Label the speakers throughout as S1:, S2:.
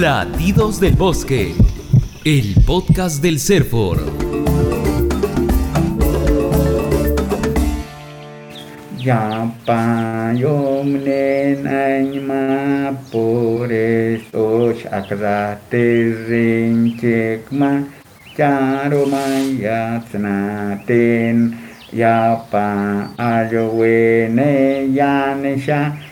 S1: Latidos del Bosque, el podcast del Serfor.
S2: Ya pa nen ma por esto akrate rinchekma charo maya ten ya pa ayowene yanesha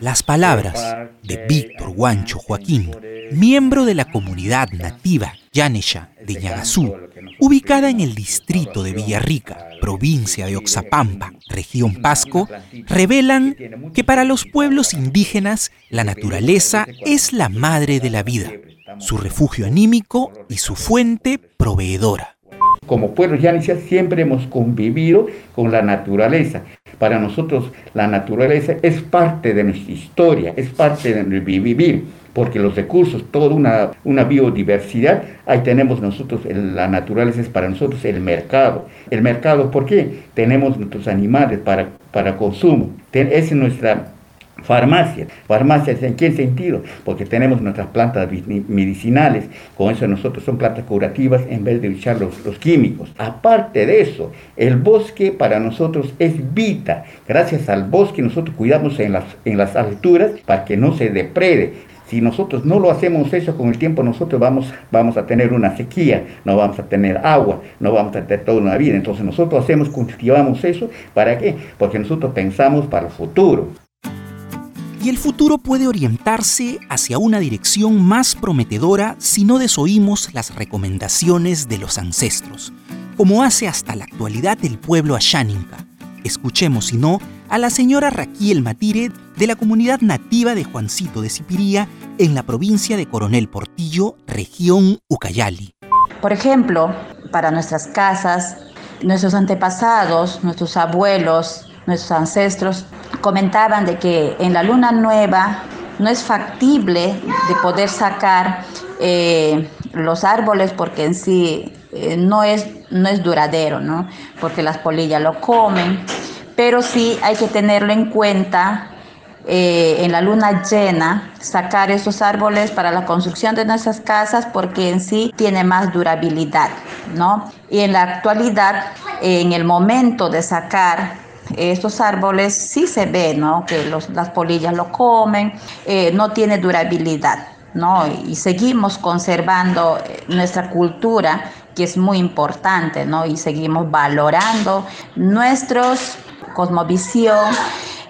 S3: las palabras de Víctor Guancho Joaquín, miembro de la comunidad nativa Yanesha de Ñagazú, ubicada en el distrito de Villarrica, provincia de Oxapampa, región Pasco, revelan que para los pueblos indígenas la naturaleza es la madre de la vida, su refugio anímico y su fuente proveedora.
S2: Como pueblos Yanesha siempre hemos convivido con la naturaleza. Para nosotros la naturaleza es parte de nuestra historia, es parte de nuestro vivir, porque los recursos, toda una, una biodiversidad, ahí tenemos nosotros, la naturaleza es para nosotros el mercado. El mercado, ¿por qué? Tenemos nuestros animales para, para consumo. es nuestra Farmacias. Farmacias, ¿en qué sentido? Porque tenemos nuestras plantas medicinales, con eso nosotros son plantas curativas en vez de usar los, químicos. Aparte de eso, el bosque para nosotros es vida. Gracias al bosque nosotros cuidamos en las, en las alturas para que no se deprede. Si nosotros no lo hacemos eso con el tiempo, nosotros vamos, vamos a tener una sequía, no vamos a tener agua, no vamos a tener toda una vida. Entonces nosotros hacemos, cultivamos eso, ¿para qué? Porque nosotros pensamos para el futuro
S3: y el futuro puede orientarse hacia una dirección más prometedora si no desoímos las recomendaciones de los ancestros, como hace hasta la actualidad el pueblo Ashaninka. Escuchemos, si no, a la señora Raquiel Matire de la comunidad nativa de Juancito de Cipiría en la provincia de Coronel Portillo, región Ucayali.
S4: Por ejemplo, para nuestras casas, nuestros antepasados, nuestros abuelos, nuestros ancestros comentaban de que en la luna nueva no es factible de poder sacar eh, los árboles porque en sí eh, no, es, no es duradero, ¿no? porque las polillas lo comen, pero sí hay que tenerlo en cuenta eh, en la luna llena, sacar esos árboles para la construcción de nuestras casas porque en sí tiene más durabilidad, ¿no? Y en la actualidad, en el momento de sacar estos árboles sí se ve, ¿no? Que las polillas lo comen, eh, no tiene durabilidad, ¿no? Y seguimos conservando eh, nuestra cultura, que es muy importante, ¿no? Y seguimos valorando nuestros cosmovisión,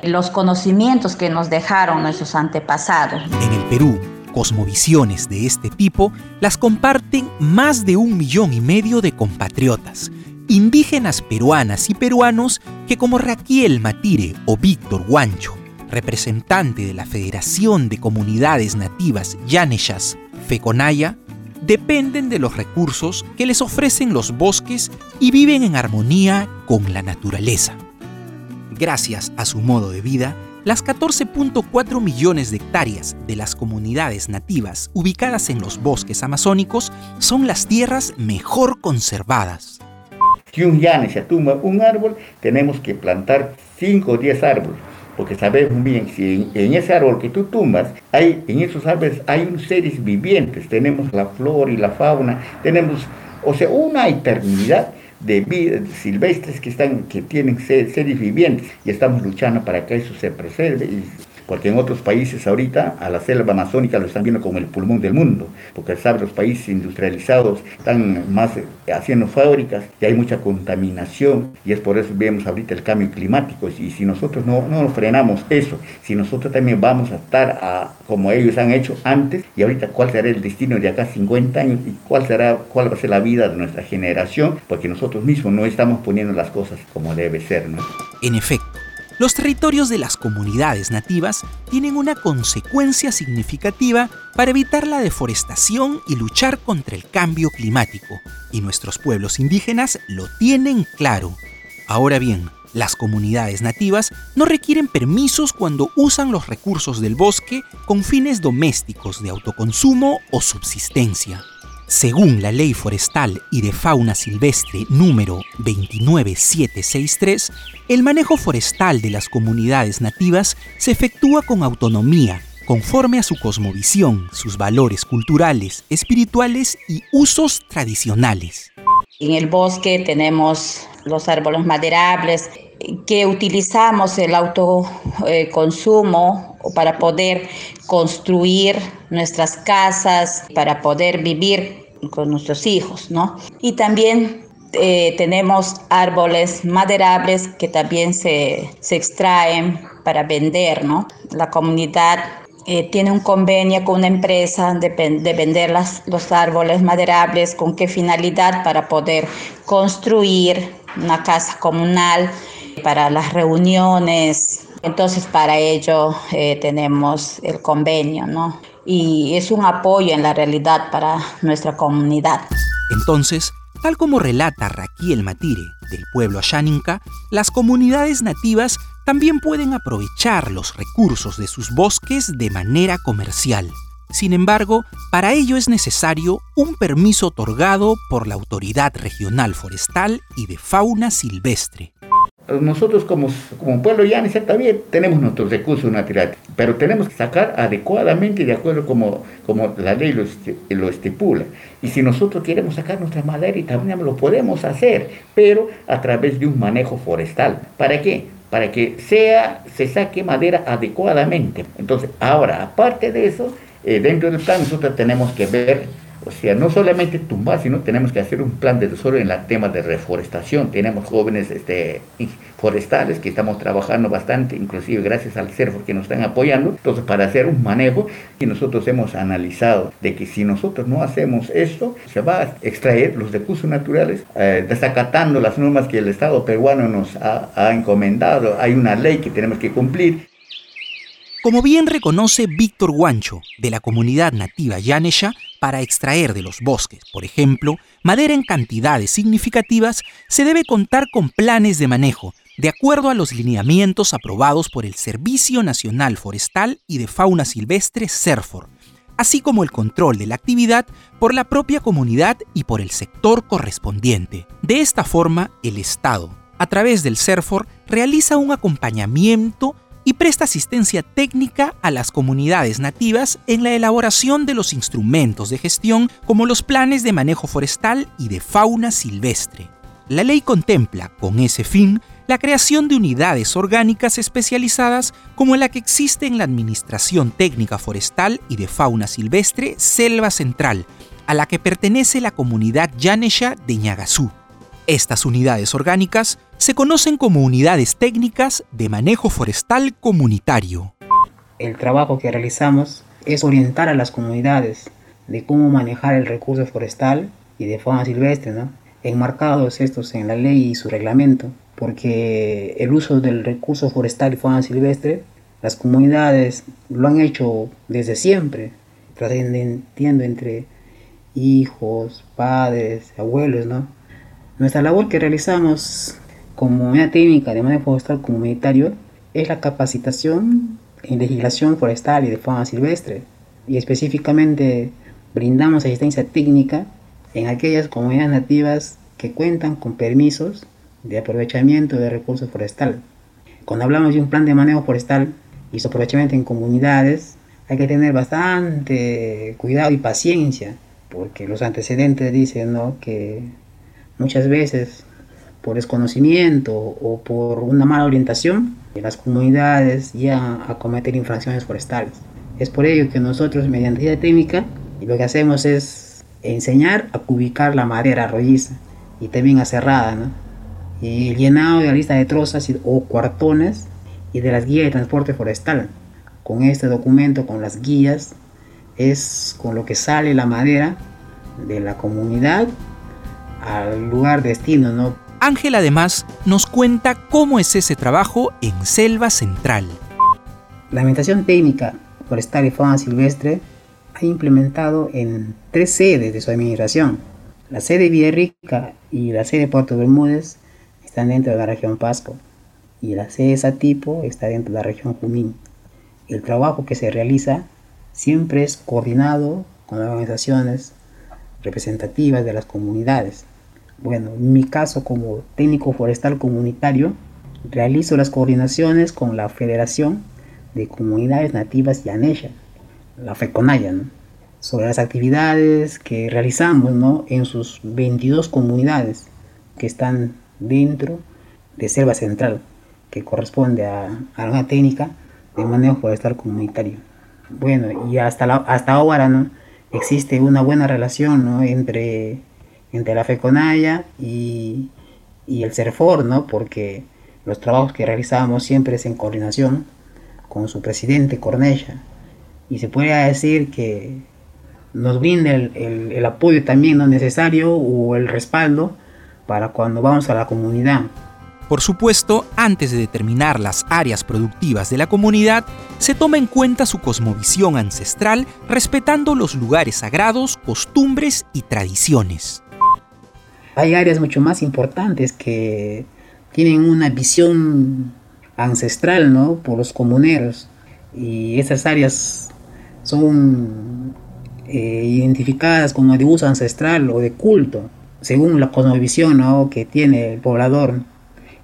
S4: los conocimientos que nos dejaron nuestros antepasados.
S3: En el Perú, cosmovisiones de este tipo las comparten más de un millón y medio de compatriotas indígenas peruanas y peruanos que como Raquiel Matire o Víctor Guancho, representante de la Federación de Comunidades Nativas Yaneshas, FECONAYA, dependen de los recursos que les ofrecen los bosques y viven en armonía con la naturaleza. Gracias a su modo de vida, las 14.4 millones de hectáreas de las comunidades nativas ubicadas en los bosques amazónicos son las tierras mejor conservadas.
S2: Si un llane se tumba un árbol, tenemos que plantar 5 o 10 árboles, porque sabemos bien si en, ese árbol que tú tumbas, hay, en esos árboles hay seres vivientes, tenemos la flora y la fauna, tenemos, o sea, una eternidad de vida silvestres que están que tienen seres vivientes y estamos luchando para que eso se preserve porque en otros países ahorita a la selva amazónica lo están viendo como el pulmón del mundo, porque sabe los países industrializados están más haciendo fábricas y hay mucha contaminación y es por eso vemos ahorita el cambio climático. Y si nosotros no, no frenamos eso, si nosotros también vamos a estar como ellos han hecho antes y ahorita cuál será el destino de acá 50 años y cuál será cuál va a ser la vida de nuestra generación, porque nosotros mismos no estamos poniendo las cosas como debe ser, ¿no?
S3: En efecto, los territorios de las comunidades nativas tienen una consecuencia significativa para evitar la deforestación y luchar contra el cambio climático, y nuestros pueblos indígenas lo tienen claro. Ahora bien, las comunidades nativas no requieren permisos cuando usan los recursos del bosque con fines domésticos de autoconsumo o subsistencia. Según la Ley Forestal y de Fauna Silvestre número 29763, el manejo forestal de las comunidades nativas se efectúa con autonomía, conforme a su cosmovisión, sus valores culturales, espirituales y usos tradicionales.
S4: En el bosque tenemos los árboles maderables que utilizamos el autoconsumo para poder construir nuestras casas, para poder vivir con nuestros hijos, ¿no? Y también eh, tenemos árboles maderables que también se, se extraen para vender, ¿no? La comunidad eh, tiene un convenio con una empresa de, de vender las, los árboles maderables, con qué finalidad para poder construir una casa comunal para las reuniones. Entonces, para ello eh, tenemos el convenio, ¿no? Y es un apoyo en la realidad para nuestra comunidad.
S3: Entonces, Tal como relata Raquiel Matire, del pueblo Ashaninka, las comunidades nativas también pueden aprovechar los recursos de sus bosques de manera comercial. Sin embargo, para ello es necesario un permiso otorgado por la Autoridad Regional Forestal y de Fauna Silvestre
S2: nosotros como, como pueblo llano también tenemos nuestros recursos naturales, pero tenemos que sacar adecuadamente de acuerdo como, como la ley lo, lo estipula. Y si nosotros queremos sacar nuestra madera y también lo podemos hacer, pero a través de un manejo forestal. ¿Para qué? Para que sea, se saque madera adecuadamente. Entonces, ahora, aparte de eso, eh, dentro del plan nosotros tenemos que ver o sea, no solamente tumbar, sino tenemos que hacer un plan de tesoro en el tema de reforestación. Tenemos jóvenes este, forestales que estamos trabajando bastante, inclusive gracias al CERFO que nos están apoyando. Entonces, para hacer un manejo, y nosotros hemos analizado de que si nosotros no hacemos esto, se va a extraer los recursos naturales, eh, desacatando las normas que el Estado peruano nos ha encomendado. Hay una ley que tenemos que cumplir
S3: como bien reconoce Víctor Guancho, de la comunidad nativa Yanesha, para extraer de los bosques, por ejemplo, madera en cantidades significativas, se debe contar con planes de manejo, de acuerdo a los lineamientos aprobados por el Servicio Nacional Forestal y de Fauna Silvestre CERFOR, así como el control de la actividad por la propia comunidad y por el sector correspondiente. De esta forma, el Estado, a través del CERFOR, realiza un acompañamiento y presta asistencia técnica a las comunidades nativas en la elaboración de los instrumentos de gestión como los planes de manejo forestal y de fauna silvestre. La ley contempla, con ese fin, la creación de unidades orgánicas especializadas como la que existe en la Administración Técnica Forestal y de Fauna Silvestre Selva Central, a la que pertenece la comunidad Yanesha de Ñagazú. Estas unidades orgánicas se conocen como unidades técnicas de manejo forestal comunitario.
S5: El trabajo que realizamos es orientar a las comunidades de cómo manejar el recurso forestal y de fauna silvestre, ¿no? enmarcados estos en la ley y su reglamento, porque el uso del recurso forestal y fauna silvestre, las comunidades lo han hecho desde siempre, trascendiendo entre hijos, padres, abuelos, ¿no? Nuestra labor que realizamos como una técnica de manejo forestal comunitario es la capacitación en legislación forestal y de fauna silvestre y específicamente brindamos asistencia técnica en aquellas comunidades nativas que cuentan con permisos de aprovechamiento de recursos forestal. Cuando hablamos de un plan de manejo forestal y su aprovechamiento en comunidades, hay que tener bastante cuidado y paciencia, porque los antecedentes dicen ¿no? que Muchas veces por desconocimiento o por una mala orientación, las comunidades ya a cometer infracciones forestales. Es por ello que nosotros, mediante la técnica, lo que hacemos es enseñar a ubicar la madera rolliza y también a cerrada, ¿no? y llenado de la lista de trozas o cuartones y de las guías de transporte forestal. Con este documento, con las guías, es con lo que sale la madera de la comunidad al lugar destino, ¿no?
S3: Ángel además nos cuenta cómo es ese trabajo en Selva Central.
S5: La Administración Técnica Forestal y Fauna Silvestre ha implementado en tres sedes de su administración. La sede Villarrica y la sede Puerto Bermúdez están dentro de la región Pasco y la sede Satipo está dentro de la región Junín. El trabajo que se realiza siempre es coordinado con organizaciones representativas de las comunidades. Bueno, en mi caso como técnico forestal comunitario, realizo las coordinaciones con la Federación de comunidades nativas yanesha, la FECONAYA, sobre las actividades que realizamos ¿no? en sus 22 comunidades que están dentro de Selva Central, que corresponde a, a una técnica de manejo forestal comunitario. Bueno, y hasta, la, hasta ahora ¿no? existe una buena relación ¿no? entre, entre la FECONAYA y, y el CERFOR, ¿no? porque los trabajos que realizamos siempre es en coordinación con su presidente Cornella. Y se puede decir que nos brinda el, el, el apoyo también no necesario o el respaldo para cuando vamos a la comunidad.
S3: Por supuesto, antes de determinar las áreas productivas de la comunidad, se toma en cuenta su cosmovisión ancestral, respetando los lugares sagrados, costumbres y tradiciones.
S5: Hay áreas mucho más importantes que tienen una visión ancestral, ¿no? Por los comuneros. Y esas áreas son eh, identificadas como de uso ancestral o de culto, según la cosmovisión ¿no? que tiene el poblador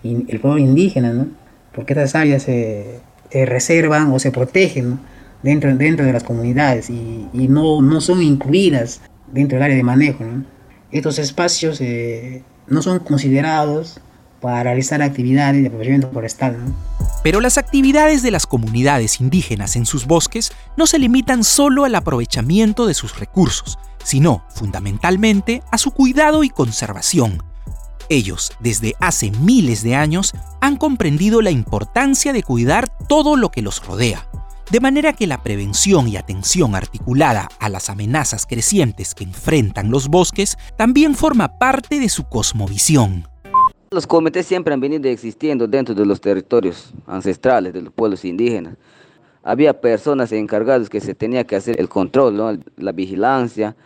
S5: el pueblo indígena, ¿no? porque estas áreas se, se reservan o se protegen dentro, dentro de las comunidades y, y, no, no son incluidas dentro del área de manejo. ¿no? Estos espacios eh, no son considerados para realizar actividades de aprovechamiento forestal. ¿no?
S3: Pero las actividades de las comunidades indígenas en sus bosques no se limitan solo al aprovechamiento de sus recursos, sino fundamentalmente a su cuidado y conservación, ellos, desde hace miles de años, han comprendido la importancia de cuidar todo lo que los rodea, de manera que la prevención y atención articulada a las amenazas crecientes que enfrentan los bosques también forma parte de su cosmovisión.
S6: Los comités siempre han venido existiendo dentro de los territorios ancestrales de los pueblos indígenas. Había personas encargadas que se tenía que hacer el control, ¿no? la vigilancia.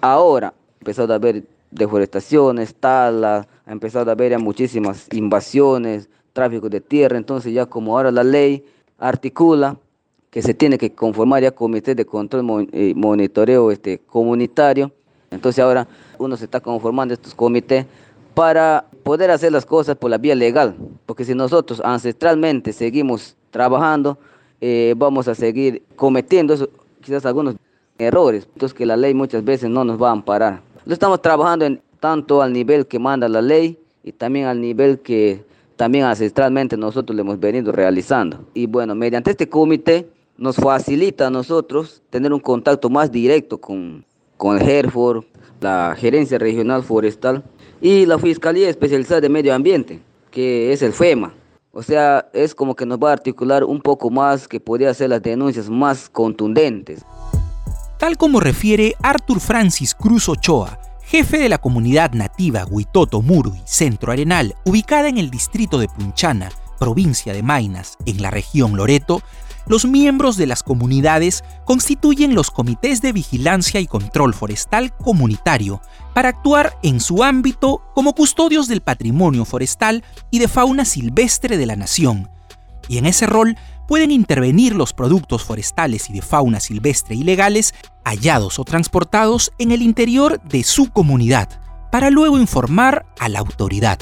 S6: Ahora empezó a haber deforestaciones, talas, ha empezado a haber muchísimas invasiones, tráfico de tierra, entonces ya como ahora la ley articula que se tiene que conformar ya comité de control y eh, monitoreo este, comunitario, entonces ahora uno se está conformando estos comités para poder hacer las cosas por la vía legal, porque si nosotros ancestralmente seguimos trabajando, eh, vamos a seguir cometiendo quizás algunos errores, entonces que la ley muchas veces no nos va a amparar. Lo estamos trabajando en, tanto al nivel que manda la ley y también al nivel que también ancestralmente nosotros le hemos venido realizando. Y bueno, mediante este comité nos facilita a nosotros tener un contacto más directo con, con el HERFOR, la Gerencia Regional Forestal y la Fiscalía Especializada de Medio Ambiente, que es el FEMA. O sea, es como que nos va a articular un poco más, que podría hacer las denuncias más contundentes
S3: tal como refiere Arthur Francis Cruz Ochoa, jefe de la comunidad nativa Huitoto Murui Centro Arenal, ubicada en el distrito de Punchana, provincia de Mainas, en la región Loreto, los miembros de las comunidades constituyen los comités de vigilancia y control forestal comunitario para actuar en su ámbito como custodios del patrimonio forestal y de fauna silvestre de la nación. Y en ese rol pueden intervenir los productos forestales y de fauna silvestre ilegales hallados o transportados en el interior de su comunidad, para luego informar a la autoridad.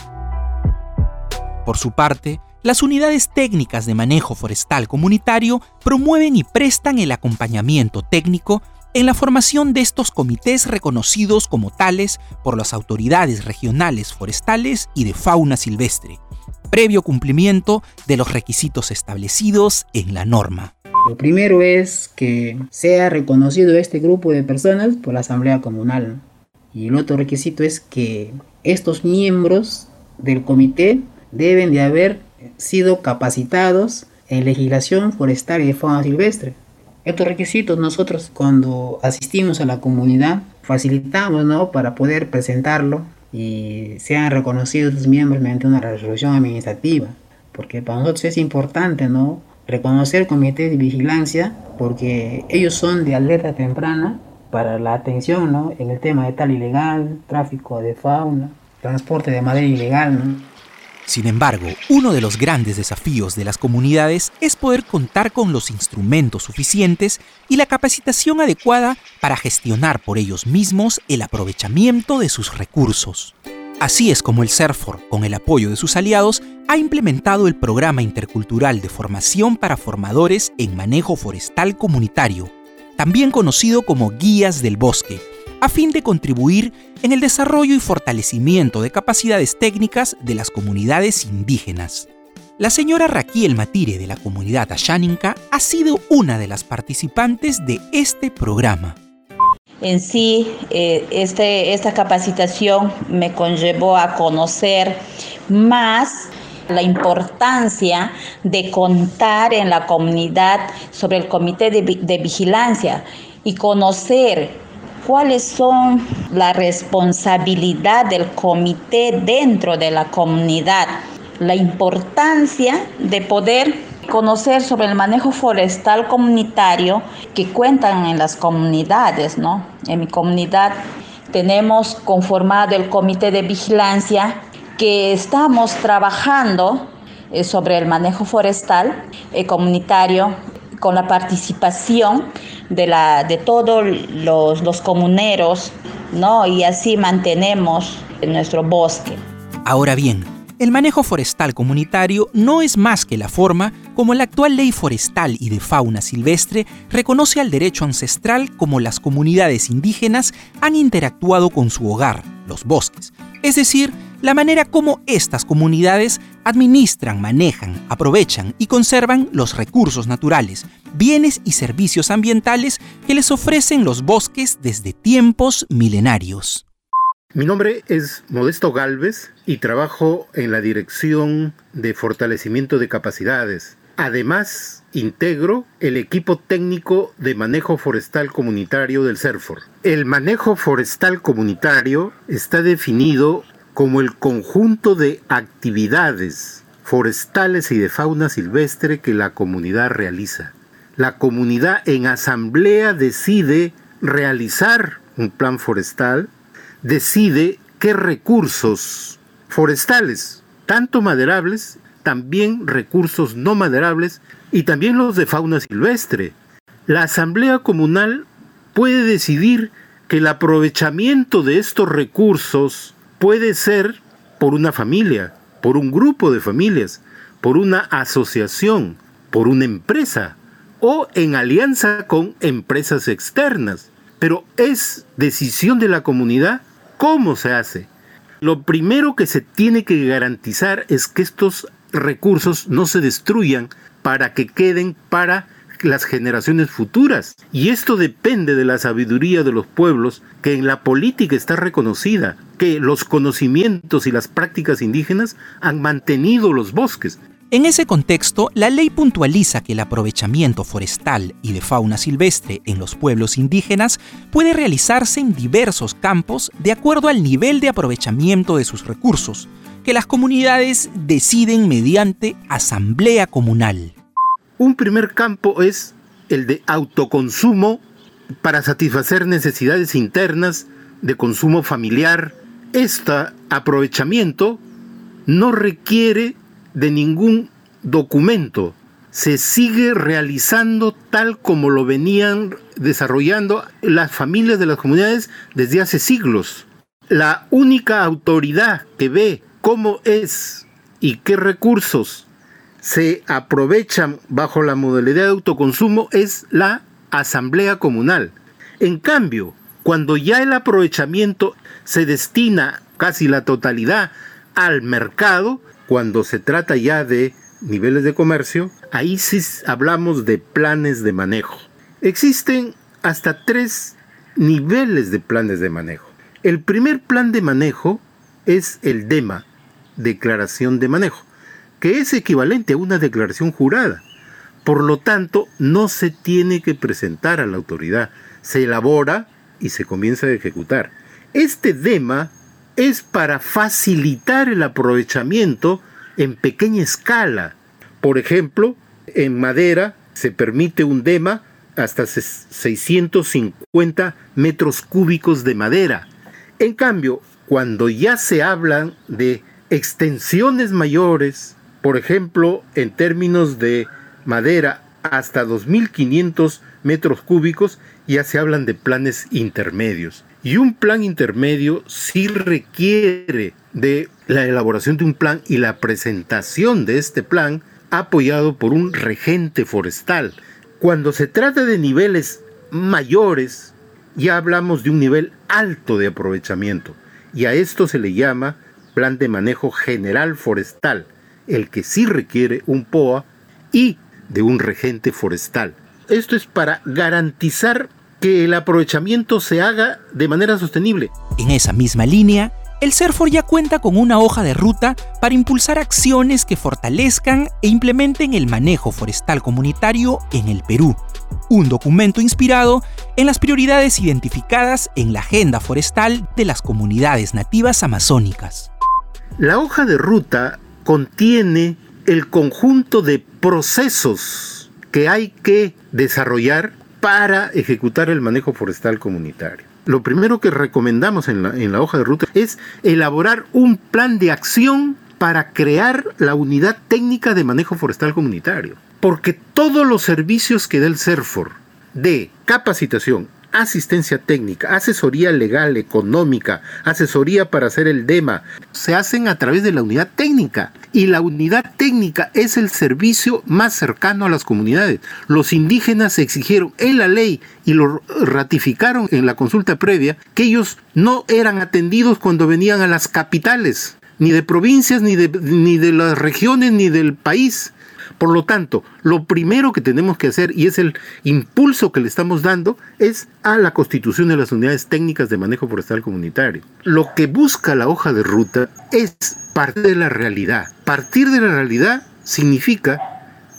S3: Por su parte, las unidades técnicas de manejo forestal comunitario promueven y prestan el acompañamiento técnico en la formación de estos comités reconocidos como tales por las autoridades regionales forestales y de fauna silvestre, previo cumplimiento de los requisitos establecidos en la norma.
S5: Lo primero es que sea reconocido este grupo de personas por la Asamblea Comunal. Y el otro requisito es que estos miembros del comité deben de haber sido capacitados en legislación forestal y de fauna silvestre. Estos requisitos nosotros cuando asistimos a la comunidad facilitamos ¿no? para poder presentarlo y sean reconocidos los miembros mediante una resolución administrativa. Porque para nosotros es importante, ¿no? Reconocer el comité de vigilancia porque ellos son de alerta temprana para la atención, ¿no? En el tema de tal ilegal, tráfico de fauna, transporte de madera ilegal, ¿no?
S3: Sin embargo, uno de los grandes desafíos de las comunidades es poder contar con los instrumentos suficientes y la capacitación adecuada para gestionar por ellos mismos el aprovechamiento de sus recursos. Así es como el CERFOR, con el apoyo de sus aliados, ha implementado el Programa Intercultural de Formación para Formadores en Manejo Forestal Comunitario, también conocido como Guías del Bosque, a fin de contribuir en el desarrollo y fortalecimiento de capacidades técnicas de las comunidades indígenas. La señora Raquiel Matire de la comunidad Ashaninka ha sido una de las participantes de este programa.
S4: En sí, eh, este, esta capacitación me conllevó a conocer más la importancia de contar en la comunidad sobre el comité de, de vigilancia y conocer cuáles son la responsabilidad del comité dentro de la comunidad, la importancia de poder conocer sobre el manejo forestal comunitario que cuentan en las comunidades, ¿no? En mi comunidad tenemos conformado el comité de vigilancia que estamos trabajando eh, sobre el manejo forestal eh, comunitario con la participación de, de todos los, los comuneros, ¿no? Y así mantenemos nuestro bosque.
S3: Ahora bien, el manejo forestal comunitario no es más que la forma como la actual ley forestal y de fauna silvestre reconoce al derecho ancestral como las comunidades indígenas han interactuado con su hogar, los bosques, es decir, la manera como estas comunidades administran, manejan, aprovechan y conservan los recursos naturales, bienes y servicios ambientales que les ofrecen los bosques desde tiempos milenarios.
S7: Mi nombre es Modesto Galvez y trabajo en la Dirección de Fortalecimiento de Capacidades. Además, integro el equipo técnico de manejo forestal comunitario del CERFOR. El manejo forestal comunitario está definido como el conjunto de actividades forestales y de fauna silvestre que la comunidad realiza. La comunidad en asamblea decide realizar un plan forestal decide qué recursos forestales, tanto maderables, también recursos no maderables y también los de fauna silvestre. La Asamblea Comunal puede decidir que el aprovechamiento de estos recursos puede ser por una familia, por un grupo de familias, por una asociación, por una empresa o en alianza con empresas externas. Pero es decisión de la comunidad ¿Cómo se hace? Lo primero que se tiene que garantizar es que estos recursos no se destruyan para que queden para las generaciones futuras. Y esto depende de la sabiduría de los pueblos, que en la política está reconocida, que los conocimientos y las prácticas indígenas han mantenido los bosques.
S3: En ese contexto, la ley puntualiza que el aprovechamiento forestal y de fauna silvestre en los pueblos indígenas puede realizarse en diversos campos de acuerdo al nivel de aprovechamiento de sus recursos, que las comunidades deciden mediante asamblea comunal.
S7: Un primer campo es el de autoconsumo para satisfacer necesidades internas de consumo familiar. Este aprovechamiento no requiere de ningún documento. Se sigue realizando tal como lo venían desarrollando las familias de las comunidades desde hace siglos. La única autoridad que ve cómo es y qué recursos se aprovechan bajo la modalidad de autoconsumo es la asamblea comunal. En cambio, cuando ya el aprovechamiento se destina casi la totalidad al mercado, cuando se trata ya de niveles de comercio, ahí sí hablamos de planes de manejo. Existen hasta tres niveles de planes de manejo. El primer plan de manejo es el DEMA, Declaración de Manejo, que es equivalente a una declaración jurada. Por lo tanto, no se tiene que presentar a la autoridad, se elabora y se comienza a ejecutar. Este DEMA es para facilitar el aprovechamiento en pequeña escala. Por ejemplo, en madera se permite un DEMA hasta 650 metros cúbicos de madera. En cambio, cuando ya se hablan de extensiones mayores, por ejemplo, en términos de madera hasta 2.500 metros cúbicos, ya se hablan de planes intermedios. Y un plan intermedio sí requiere de la elaboración de un plan y la presentación de este plan apoyado por un regente forestal. Cuando se trata de niveles mayores, ya hablamos de un nivel alto de aprovechamiento y a esto se le llama plan de manejo general forestal, el que sí requiere un POA y de un regente forestal. Esto es para garantizar que el aprovechamiento se haga de manera sostenible.
S3: En esa misma línea, el CERFOR ya cuenta con una hoja de ruta para impulsar acciones que fortalezcan e implementen el manejo forestal comunitario en el Perú. Un documento inspirado en las prioridades identificadas en la agenda forestal de las comunidades nativas amazónicas.
S7: La hoja de ruta contiene el conjunto de procesos que hay que desarrollar para ejecutar el manejo forestal comunitario. Lo primero que recomendamos en la, hoja de ruta es elaborar un plan de acción para crear la unidad técnica de manejo forestal comunitario. Porque todos los servicios que da el CERFOR de capacitación, asistencia técnica, asesoría legal, económica, asesoría para hacer el DEMA, se hacen a través de la unidad técnica. Y la unidad técnica es el servicio más cercano a las comunidades. Los indígenas exigieron en la ley y lo ratificaron en la consulta previa que ellos no eran atendidos cuando venían a las capitales, ni de provincias, ni de, ni de las regiones, ni del país por lo tanto, lo primero que tenemos que hacer, y es el impulso que le estamos dando, es a la constitución de las unidades técnicas de manejo forestal comunitario. Lo que busca la hoja de ruta es partir de la realidad. Partir de la realidad significa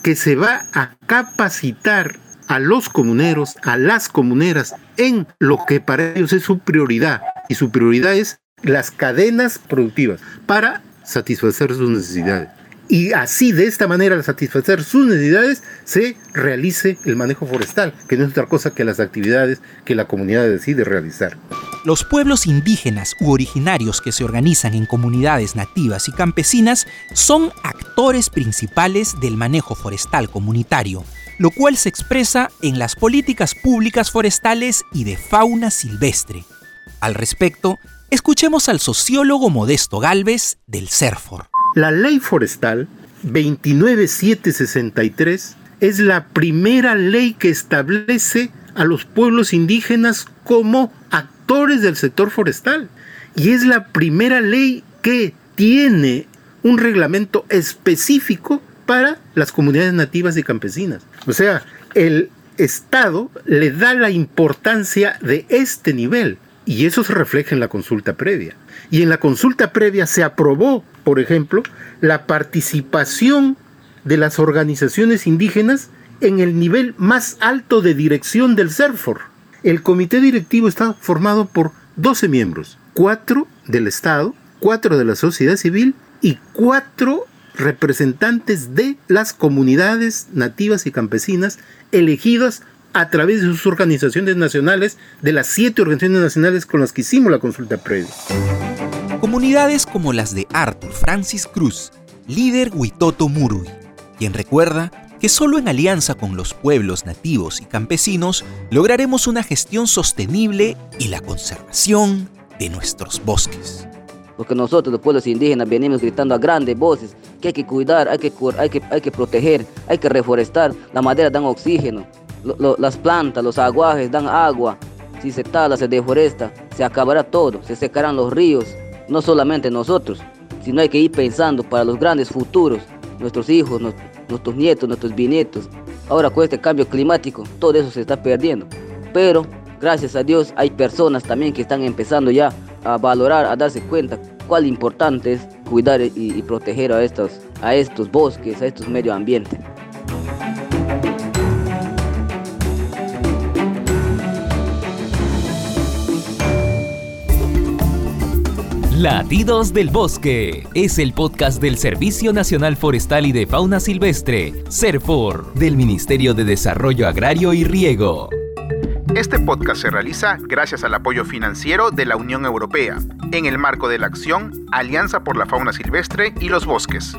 S7: que se va a capacitar a los comuneros, a las comuneras, en lo que para ellos es su prioridad. Y su prioridad es las cadenas productivas para satisfacer sus necesidades y así de esta manera al satisfacer sus necesidades se realice el manejo forestal, que no es otra cosa que las actividades que la comunidad decide realizar.
S3: Los pueblos indígenas u originarios que se organizan en comunidades nativas y campesinas son actores principales del manejo forestal comunitario, lo cual se expresa en las políticas públicas forestales y de fauna silvestre. Al respecto, escuchemos al sociólogo Modesto Galvez del CERFOR.
S7: La ley forestal 29763 es la primera ley que establece a los pueblos indígenas como actores del sector forestal. Y es la primera ley que tiene un reglamento específico para las comunidades nativas y campesinas. O sea, el Estado le da la importancia de este nivel y eso se refleja en la consulta previa. Y en la consulta previa se aprobó por ejemplo, la participación de las organizaciones indígenas en el nivel más alto de dirección del CERFOR. El comité directivo está formado por 12 miembros, 4 del Estado, 4 de la sociedad civil y 4 representantes de las comunidades nativas y campesinas elegidas a través de sus organizaciones nacionales, de las siete organizaciones nacionales con las que hicimos la consulta previa.
S3: Comunidades como las de Arthur Francis Cruz, líder Huitoto Murui, quien recuerda que solo en alianza con los pueblos nativos y campesinos lograremos una gestión sostenible y la conservación de nuestros bosques.
S6: Porque nosotros, los pueblos indígenas, venimos gritando a grandes voces que hay que cuidar, hay que, hay que, hay que proteger, hay que reforestar. La madera dan oxígeno, las plantas, los aguajes dan agua. Si se tala, se deforesta, se acabará todo, se secarán los ríos, no solamente nosotros, sino hay que ir pensando para los grandes futuros, nuestros hijos, nuestros nietos, nuestros bisnietos. Ahora con este cambio climático, todo eso se está perdiendo. Pero gracias a Dios hay personas también que están empezando ya a valorar, a darse cuenta cuál importante es cuidar y, proteger a estos, a estos bosques, a estos medio ambientes.
S1: Latidos del Bosque es el podcast del Servicio Nacional Forestal y de Fauna Silvestre, CERFOR, del Ministerio de Desarrollo Agrario y Riego.
S8: Este podcast se realiza gracias al apoyo financiero de la Unión Europea, en el marco de la acción Alianza por la Fauna Silvestre y los Bosques.